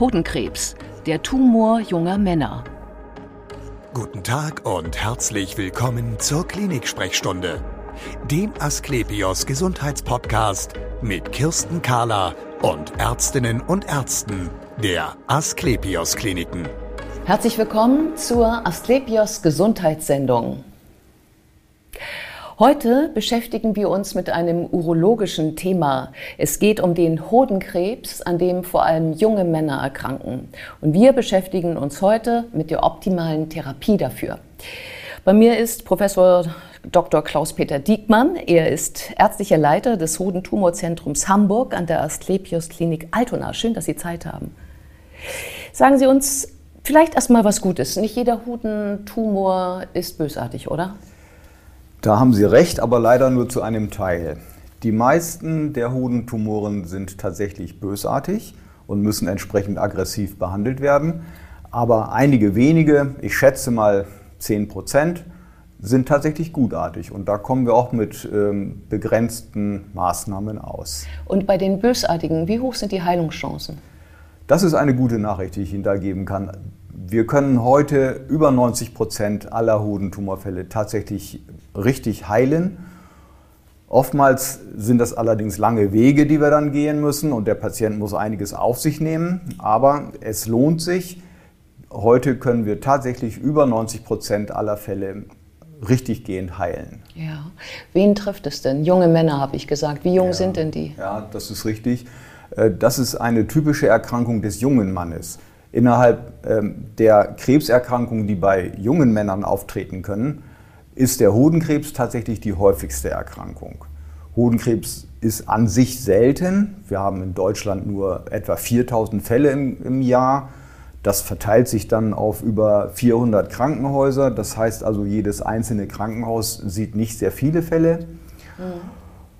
Hodenkrebs, der Tumor junger Männer. Guten Tag und herzlich willkommen zur Klinik-Sprechstunde, dem Asklepios Gesundheitspodcast mit Kirsten Kahler und Ärztinnen und Ärzten der Asklepios Kliniken. Herzlich willkommen zur Asklepios Gesundheitssendung. Heute beschäftigen wir uns mit einem urologischen Thema. Es geht um den Hodenkrebs, an dem vor allem junge Männer erkranken. Und wir beschäftigen uns heute mit der optimalen Therapie dafür. Bei mir ist Professor Dr. Klaus-Peter Diekmann. Er ist ärztlicher Leiter des Hodentumorzentrums Hamburg an der Asklepios Klinik Altona. Schön, dass Sie Zeit haben. Sagen Sie uns vielleicht erstmal was Gutes. Nicht jeder Hodentumor ist bösartig, oder? Da haben Sie recht, aber leider nur zu einem Teil. Die meisten der Hodentumoren sind tatsächlich bösartig und müssen entsprechend aggressiv behandelt werden. Aber einige wenige, ich schätze mal 10 Prozent, sind tatsächlich gutartig. Und da kommen wir auch mit ähm, begrenzten Maßnahmen aus. Und bei den Bösartigen, wie hoch sind die Heilungschancen? Das ist eine gute Nachricht, die ich Ihnen da geben kann. Wir können heute über 90 Prozent aller Hodentumorfälle tatsächlich richtig heilen. Oftmals sind das allerdings lange Wege, die wir dann gehen müssen und der Patient muss einiges auf sich nehmen. Aber es lohnt sich. Heute können wir tatsächlich über 90 Prozent aller Fälle richtig gehend heilen. Ja. Wen trifft es denn? Junge Männer, habe ich gesagt. Wie jung ja. sind denn die? Ja, das ist richtig. Äh, das ist eine typische Erkrankung des jungen Mannes. Innerhalb ähm, der Krebserkrankungen, die bei jungen Männern auftreten können, ist der Hodenkrebs tatsächlich die häufigste Erkrankung. Hodenkrebs ist an sich selten. Wir haben in Deutschland nur etwa 4000 Fälle im, im, Jahr. Das verteilt sich dann auf über 400 Krankenhäuser. Das heißt also, jedes einzelne Krankenhaus sieht nicht sehr viele Fälle. Mhm.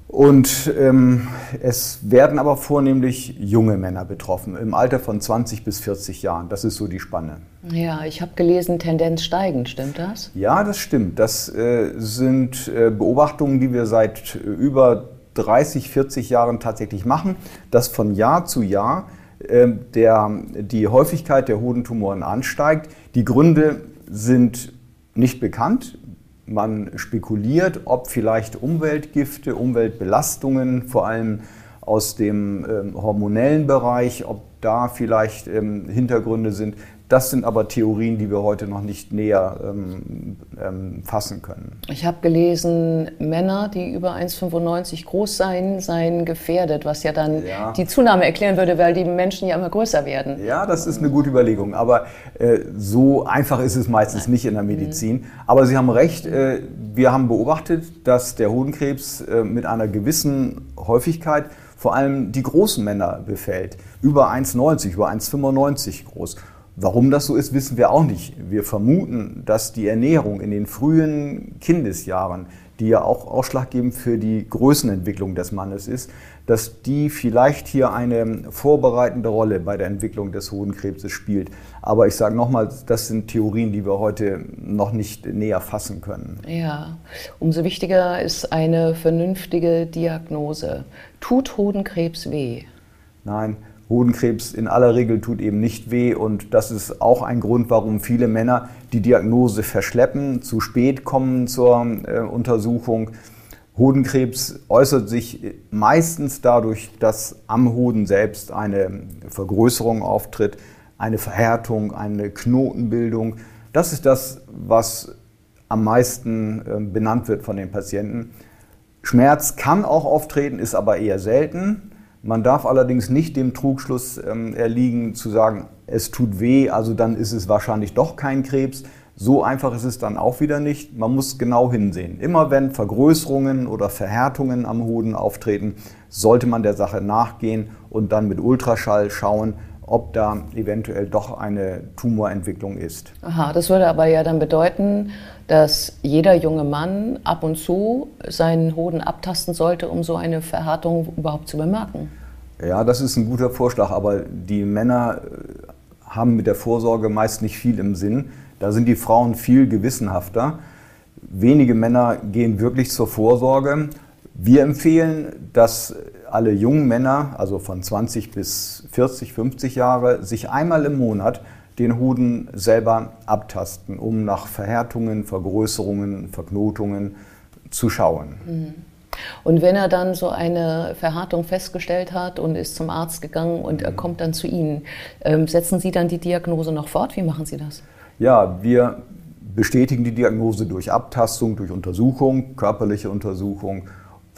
Und ähm, es werden aber vornehmlich junge Männer betroffen, im Alter von 20 bis 40 Jahren. Das ist so die Spanne. Ja, ich habe gelesen, Tendenz steigend, stimmt das? Ja, das stimmt. Das äh, sind äh, Beobachtungen, die wir seit äh, über 30, 40 Jahren tatsächlich machen, dass von Jahr zu Jahr ähm, der, die Häufigkeit der Hodentumoren ansteigt. Die Gründe sind nicht bekannt. Man spekuliert, ob vielleicht Umweltgifte, Umweltbelastungen, vor allem aus dem ähm, hormonellen Bereich, ob da vielleicht ähm, Hintergründe sind. Das sind aber Theorien, die wir heute noch nicht näher ähm, ähm, fassen können. Ich habe gelesen, Männer, die über 1,95 groß seien, seien gefährdet, was ja dann ja. die Zunahme erklären würde, weil die Menschen ja immer größer werden. Ja, das ist eine gute Überlegung. Aber äh, so einfach ist es meistens Nein. nicht in der mhm. Medizin. Aber Sie haben recht, äh, wir haben beobachtet, dass der Hodenkrebs äh, mit einer gewissen Häufigkeit vor allem die großen Männer befällt. Über 1,90, über 1,95 groß. Warum das so ist, wissen wir auch nicht. Wir vermuten, dass die Ernährung in den frühen Kindesjahren, die ja auch ausschlaggebend für die Größenentwicklung des Mannes ist, dass die vielleicht hier eine vorbereitende Rolle bei der Entwicklung des Hodenkrebses spielt. Aber ich sage nochmal, das sind Theorien, die wir heute noch nicht näher fassen können. Ja, umso wichtiger ist eine vernünftige Diagnose. Tut Hodenkrebs weh? Nein, Hodenkrebs in aller Regel tut eben nicht weh und das ist auch ein Grund, warum viele Männer die Diagnose verschleppen, zu spät kommen zur äh, Untersuchung. Hodenkrebs äußert sich meistens dadurch, dass am Hoden selbst eine Vergrößerung auftritt, eine Verhärtung, eine Knotenbildung. Das ist das, was am meisten äh, benannt wird von den Patienten. Schmerz kann auch auftreten, ist aber eher selten. Man darf allerdings nicht dem Trugschluss ähm, erliegen, zu sagen, es tut weh, also dann ist es wahrscheinlich doch kein Krebs. So einfach ist es dann auch wieder nicht. Man muss genau hinsehen. Immer wenn Vergrößerungen oder Verhärtungen am Hoden auftreten, sollte man der Sache nachgehen und dann mit Ultraschall schauen, ob da eventuell doch eine Tumorentwicklung ist. Aha, das würde aber ja dann bedeuten, dass jeder junge Mann ab und zu seinen Hoden abtasten sollte, um so eine Verhärtung überhaupt zu bemerken. Ja, das ist ein guter Vorschlag, aber die Männer äh, haben mit der Vorsorge meist nicht viel im Sinn. Da sind die Frauen viel gewissenhafter. Wenige Männer gehen wirklich zur Vorsorge. Wir empfehlen, dass alle jungen Männer, also von 20 bis 40, 50 Jahre, sich einmal im Monat den Hoden selber abtasten, um nach Verhärtungen, Vergrößerungen, Verknotungen zu schauen. Mhm. Und wenn er dann so eine Verhärtung festgestellt hat und ist zum Arzt gegangen und er kommt dann zu Ihnen, ähm, setzen Sie dann die Diagnose noch fort? Wie machen Sie das? Ja, wir bestätigen die Diagnose durch Abtastung, durch Untersuchung, körperliche Untersuchung.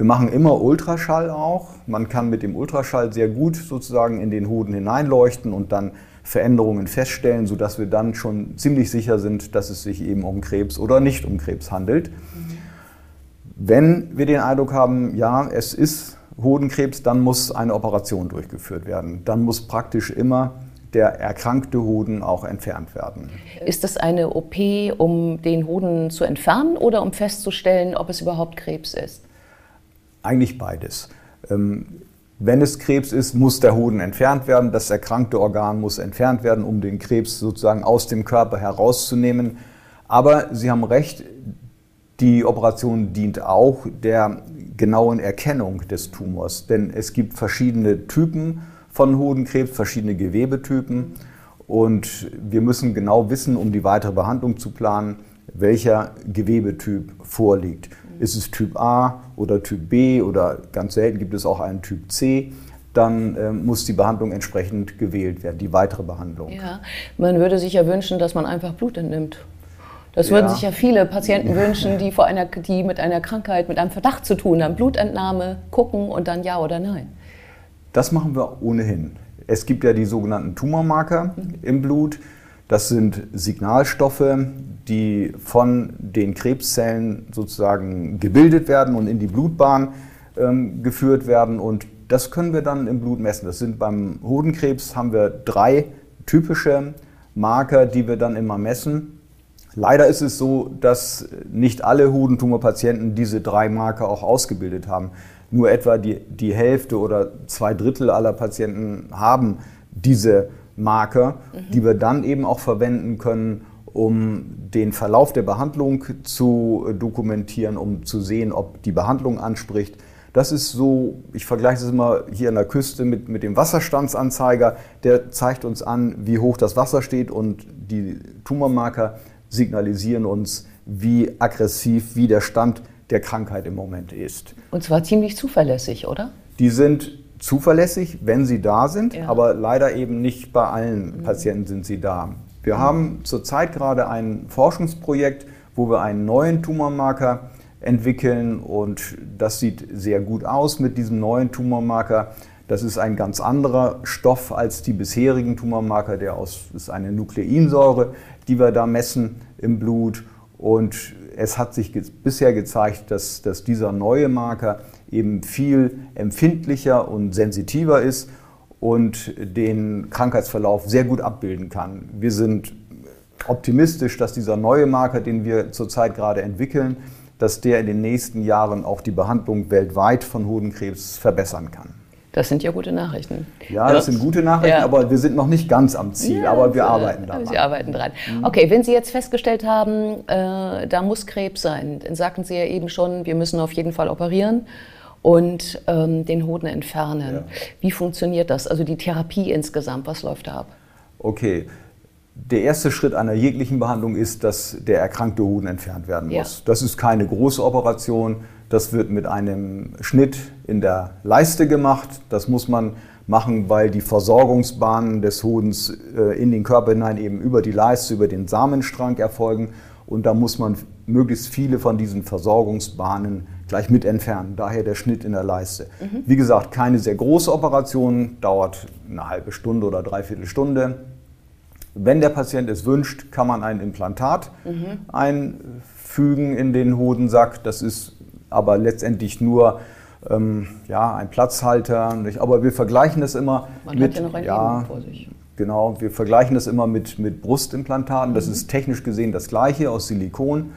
Wir machen immer Ultraschall auch. Man kann mit dem Ultraschall sehr gut sozusagen in den Hoden hineinleuchten und dann Veränderungen feststellen, sodass wir dann schon ziemlich sicher sind, dass es sich eben um Krebs oder nicht um Krebs handelt. Wenn wir den Eindruck haben, ja, es ist Hodenkrebs, dann muss eine Operation durchgeführt werden. Dann muss praktisch immer der erkrankte Hoden auch entfernt werden. Ist das eine OP, um den Hoden zu entfernen oder um festzustellen, ob es überhaupt Krebs ist? Eigentlich beides. Ähm, wenn es Krebs ist, muss der Hoden entfernt werden. Das erkrankte Organ muss entfernt werden, um den Krebs sozusagen aus dem Körper herauszunehmen. Aber Sie haben recht, die Operation dient auch der genauen Erkennung des Tumors. Denn es gibt verschiedene Typen von Hodenkrebs, verschiedene Gewebetypen. Und wir müssen genau wissen, um die weitere Behandlung zu planen, welcher Gewebetyp vorliegt. Ist es Typ A oder Typ B oder ganz selten gibt es auch einen Typ C dann äh, muss die Behandlung entsprechend gewählt werden, die weitere Behandlung. Ja, man würde sich ja wünschen, dass man einfach Blut entnimmt. Das ja. würden sich ja viele Patienten wünschen, die, vor einer, die mit einer Krankheit, mit einem Verdacht zu tun haben. Blutentnahme, gucken und dann ja oder nein. Das machen wir ohnehin. Es gibt ja die sogenannten Tumormarker mhm. im Blut. Das sind Signalstoffe, die von den Krebszellen sozusagen gebildet werden und in die Blutbahn ähm, geführt werden. Und das können wir dann im Blut messen. Das sind beim Hodenkrebs haben wir drei typische Marker, die wir dann immer messen. Leider ist es so, dass nicht alle Hodentumorpatienten diese drei Marker auch ausgebildet haben nur etwa die, die Hälfte oder zwei Drittel aller Patienten haben diese Marker, mhm. die wir dann eben auch verwenden können, um den Verlauf der Behandlung zu dokumentieren, um zu sehen, ob die Behandlung anspricht. Das ist so, ich vergleiche es immer hier an der Küste mit, mit dem Wasserstandsanzeiger. Der zeigt uns an, wie hoch das Wasser steht und die Tumormarker signalisieren uns, wie aggressiv, wie der Stand der Krankheit im Moment ist. Und zwar ziemlich zuverlässig, oder? Die sind zuverlässig, wenn sie da sind, ja. aber leider eben nicht bei allen mhm. Patienten sind sie da. Wir haben zurzeit gerade ein Forschungsprojekt, wo wir einen neuen Tumormarker entwickeln und das sieht sehr gut aus mit diesem neuen Tumormarker. Das ist ein ganz anderer Stoff als die bisherigen Tumormarker, der aus ist eine Nukleinsäure, die wir da messen im Blut und es hat sich bisher gezeigt, dass, dass dieser neue Marker eben viel empfindlicher und sensitiver ist und den Krankheitsverlauf sehr gut abbilden kann. Wir sind optimistisch, dass dieser neue Marker, den wir zurzeit gerade entwickeln, dass der in den nächsten Jahren auch die Behandlung weltweit von Hodenkrebs verbessern kann. Das sind ja gute Nachrichten. Ja, das sind gute Nachrichten, ja. aber wir sind noch nicht ganz am Ziel, ja, aber wir arbeiten daran. Sie arbeiten dran. Mhm. Okay, wenn Sie jetzt festgestellt haben, äh, da muss Krebs sein, dann sagten Sie ja eben schon, wir müssen auf jeden Fall operieren und ähm, den Hoden entfernen. Ja. Wie funktioniert das? Also die Therapie insgesamt, was läuft da ab? Okay. Der erste Schritt einer jeglichen Behandlung ist, dass der erkrankte Hoden entfernt werden muss. Das ist keine große Operation das wird mit einem Schnitt in der Leiste gemacht. Das muss man machen, weil die Versorgungsbahnen des Hodens äh, in den Körper hinein eben über die Leiste, über den Samenstrang erfolgen. Und da muss man möglichst viele von diesen Versorgungsbahnen gleich mit entfernen. Daher der Schnitt in der Leiste. Mhm. Wie gesagt, keine sehr große Operation, dauert eine halbe Stunde oder dreiviertel Stunde. Wenn der Patient es wünscht, kann man ein Implantat mhm. einfügen in den Hodensack. Das ist aber letztendlich nur ähm, ja, ein Platzhalter. Aber wir vergleichen das immer Man mit. Hat ja noch ein ja, vor sich. Genau, wir vergleichen das immer mit, mit Brustimplantaten. Das mhm. ist technisch gesehen das gleiche aus Silikon mhm.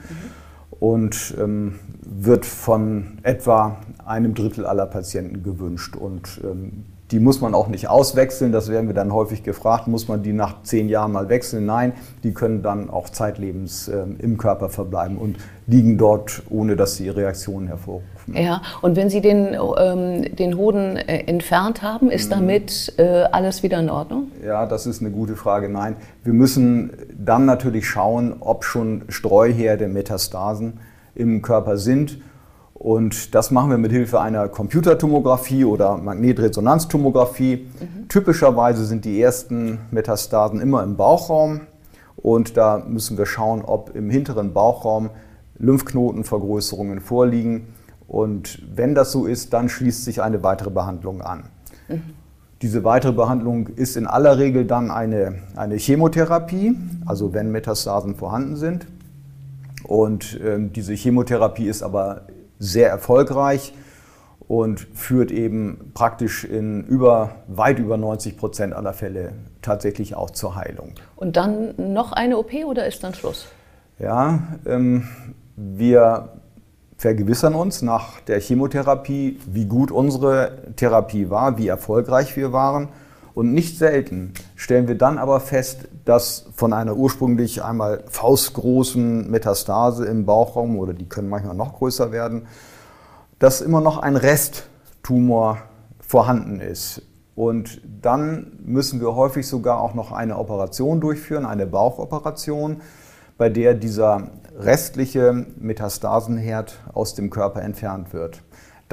und ähm, wird von etwa einem Drittel aller Patienten gewünscht. Und ähm, Die muss man auch nicht auswechseln, das werden wir dann häufig gefragt. Muss man die nach zehn Jahren mal wechseln? Nein, die können dann auch zeitlebens äh, im Körper verbleiben und liegen dort, ohne dass sie Reaktionen hervorrufen. Ja, und wenn Sie den, ähm, den Hoden äh, entfernt haben, ist mhm. damit äh, alles wieder in Ordnung? Ja, das ist eine gute Frage. Nein, wir müssen dann natürlich schauen, ob schon Streuherde, Metastasen im Körper sind und das machen wir mit Hilfe einer Computertomographie oder Magnetresonanztomographie. Mhm. Typischerweise sind die ersten Metastasen immer im Bauchraum. Und da müssen wir schauen, ob im hinteren Bauchraum Lymphknotenvergrößerungen vorliegen. Und wenn das so ist, dann schließt sich eine weitere Behandlung an. Mhm. Diese weitere Behandlung ist in aller Regel dann eine, eine Chemotherapie, also wenn Metastasen vorhanden sind. Und äh, diese Chemotherapie ist aber sehr erfolgreich und führt eben praktisch in über, weit über 90 Prozent aller Fälle tatsächlich auch zur Heilung. Und dann noch eine OP oder ist dann Schluss? Ja, ähm, wir vergewissern uns nach der Chemotherapie, wie gut unsere Therapie war, wie erfolgreich wir waren. Und nicht selten stellen wir dann aber fest, dass von einer ursprünglich einmal faustgroßen Metastase im Bauchraum, oder die können manchmal noch größer werden, dass immer noch ein Resttumor vorhanden ist. Und dann müssen wir häufig sogar auch noch eine Operation durchführen, eine Bauchoperation, bei der dieser restliche Metastasenherd aus dem Körper entfernt wird.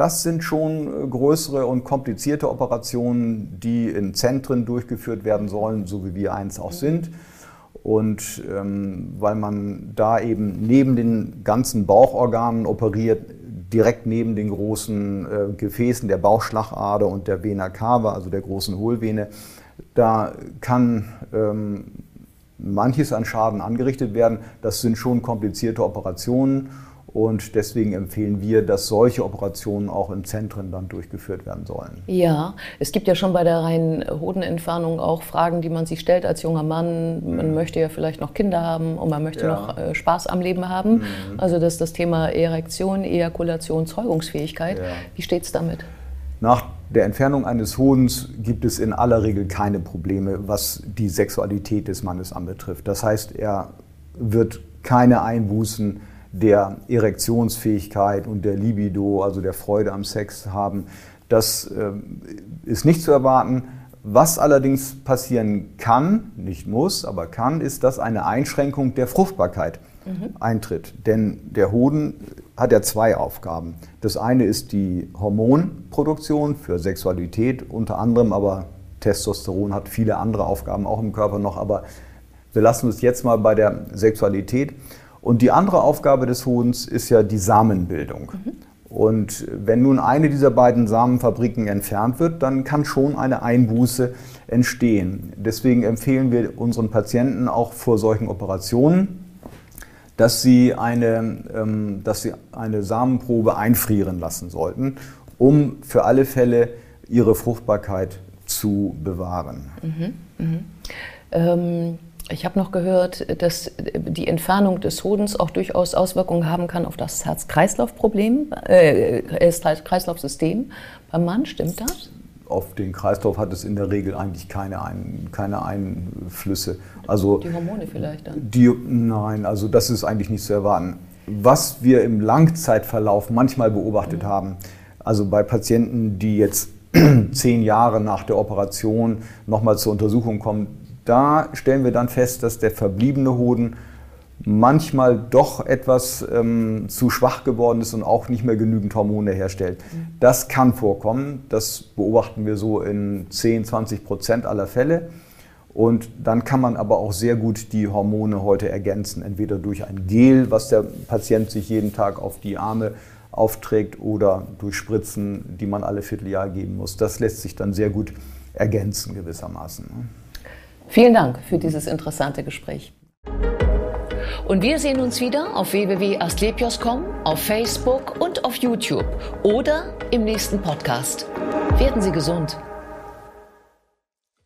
Das sind schon äh, größere und komplizierte Operationen, die in Zentren durchgeführt werden sollen, so wie wir eins auch sind. Und ähm, weil man da eben neben den ganzen Bauchorganen operiert, direkt neben den großen äh, Gefäßen der Bauchschlagader und der Vena cava, also der großen Hohlvene, da kann ähm, manches an Schaden angerichtet werden. Das sind schon komplizierte Operationen und deswegen empfehlen wir, dass solche Operationen auch in Zentren dann durchgeführt werden sollen. Ja, es gibt ja schon bei der reinen Hodenentfernung auch Fragen, die man sich stellt als junger Mann. Man mhm. möchte ja vielleicht noch Kinder haben und man möchte ja. noch äh, Spaß am Leben haben. Mhm. Also das ist das Thema Erektion, Ejakulation, Zeugungsfähigkeit. Ja. Wie steht es damit? Nach der Entfernung eines Hodens gibt es in aller Regel keine Probleme, was die Sexualität des Mannes anbetrifft. Das heißt, er wird keine Einbußen der Erektionsfähigkeit und der Libido, also der Freude am Sex haben. Das äh, ist nicht zu erwarten. Was allerdings passieren kann, nicht muss, aber kann, ist, dass eine Einschränkung der Fruchtbarkeit mhm. eintritt. Denn der Hoden hat ja zwei Aufgaben. Das eine ist die Hormonproduktion für Sexualität, unter anderem aber Testosteron hat viele andere Aufgaben auch im Körper noch, aber wir lassen uns jetzt mal bei der Sexualität. Und die andere Aufgabe des Hodens ist ja die Samenbildung. Mhm. Und wenn nun eine dieser beiden Samenfabriken entfernt wird, dann kann schon eine Einbuße entstehen. Deswegen empfehlen wir unseren Patienten auch vor solchen Operationen, dass sie eine, ähm, dass sie eine Samenprobe einfrieren lassen sollten, um für alle Fälle ihre Fruchtbarkeit zu bewahren. Mhm, mh. ähm ich habe noch gehört, dass die Entfernung des Hodens auch durchaus Auswirkungen haben kann auf das Herz-Kreislauf-Problem, äh, Herz-Kreislauf-System beim Mann. Stimmt das? Auf den Kreislauf hat es in der Regel eigentlich keine, Ein, keine Einflüsse. Also die Hormone vielleicht dann? Die, nein, also das ist eigentlich nicht zu erwarten. Was wir im Langzeitverlauf manchmal beobachtet mhm. haben, also bei Patienten, die jetzt zehn Jahre nach der Operation nochmal zur Untersuchung kommen, da stellen wir dann fest, dass der verbliebene Hoden manchmal doch etwas ähm, zu schwach geworden ist und auch nicht mehr genügend Hormone herstellt. Das kann vorkommen. Das beobachten wir so in 10, 20 Prozent aller Fälle. Und dann kann man aber auch sehr gut die Hormone heute ergänzen, entweder durch ein Gel, was der Patient sich jeden Tag auf die Arme aufträgt, oder durch Spritzen, die man alle Vierteljahr geben muss. Das lässt sich dann sehr gut ergänzen gewissermaßen. Vielen Dank für dieses interessante Gespräch. Und wir sehen uns wieder auf www.astlepios.com, auf Facebook und auf YouTube oder im nächsten Podcast. Werden Sie gesund.